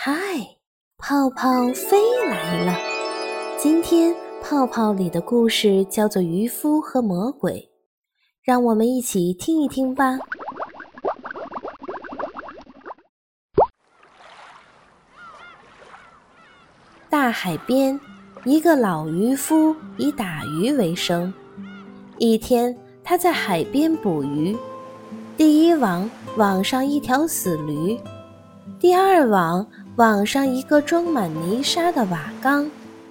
嗨，泡泡飞来了。今天泡泡里的故事叫做《渔夫和魔鬼》，让我们一起听一听吧。大海边，一个老渔夫以打鱼为生。一天，他在海边捕鱼，第一网网上一条死驴，第二网。网上一个装满泥沙的瓦缸，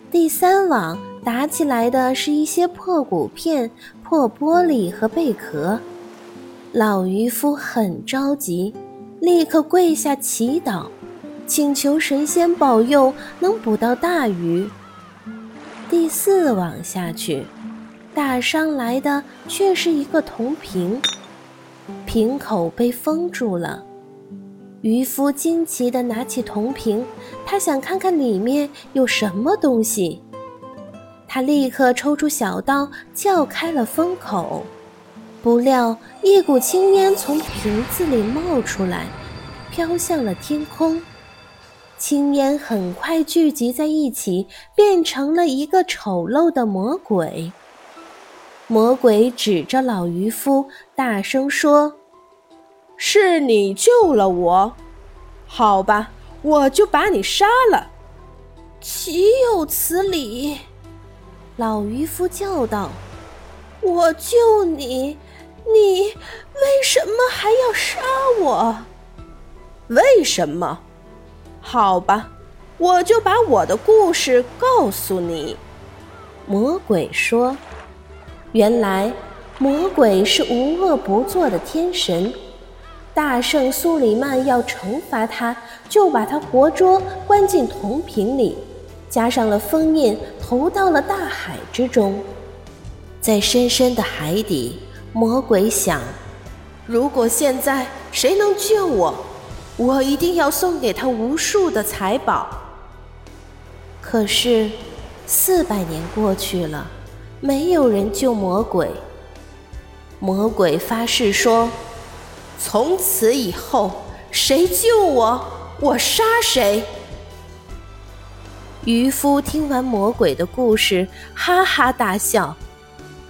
第三网打起来的是一些破骨片、破玻璃和贝壳。老渔夫很着急，立刻跪下祈祷，请求神仙保佑能捕到大鱼。第四网下去，打上来的却是一个铜瓶，瓶口被封住了。渔夫惊奇地拿起铜瓶，他想看看里面有什么东西。他立刻抽出小刀，撬开了封口，不料一股青烟从瓶子里冒出来，飘向了天空。青烟很快聚集在一起，变成了一个丑陋的魔鬼。魔鬼指着老渔夫，大声说。是你救了我，好吧，我就把你杀了。岂有此理！老渔夫叫道：“我救你，你为什么还要杀我？为什么？好吧，我就把我的故事告诉你。”魔鬼说：“原来，魔鬼是无恶不作的天神。”大圣苏里曼要惩罚他，就把他活捉，关进铜瓶里，加上了封印，投到了大海之中。在深深的海底，魔鬼想：如果现在谁能救我，我一定要送给他无数的财宝。可是，四百年过去了，没有人救魔鬼。魔鬼发誓说。从此以后，谁救我，我杀谁。渔夫听完魔鬼的故事，哈哈大笑。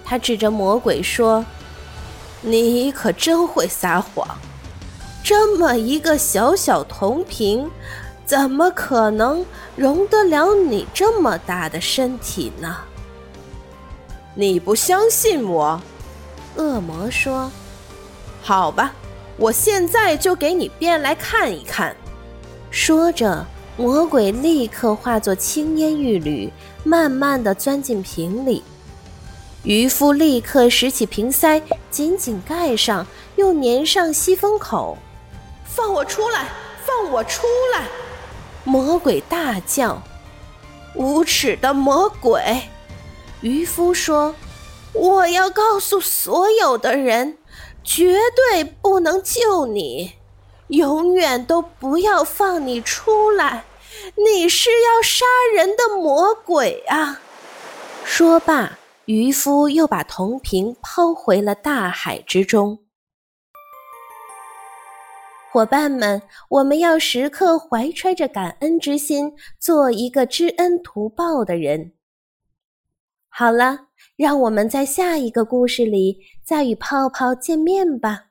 他指着魔鬼说：“你可真会撒谎！这么一个小小铜瓶，怎么可能容得了你这么大的身体呢？”你不相信我？恶魔说：“好吧。”我现在就给你变来看一看。说着，魔鬼立刻化作青烟玉缕，慢慢的钻进瓶里。渔夫立刻拾起瓶塞，紧紧盖上，又粘上吸风口。放我出来！放我出来！魔鬼大叫：“无耻的魔鬼！”渔夫说：“我要告诉所有的人。”绝对不能救你，永远都不要放你出来！你是要杀人的魔鬼啊！说罢，渔夫又把铜瓶抛回了大海之中。伙伴们，我们要时刻怀揣着感恩之心，做一个知恩图报的人。好了。让我们在下一个故事里再与泡泡见面吧。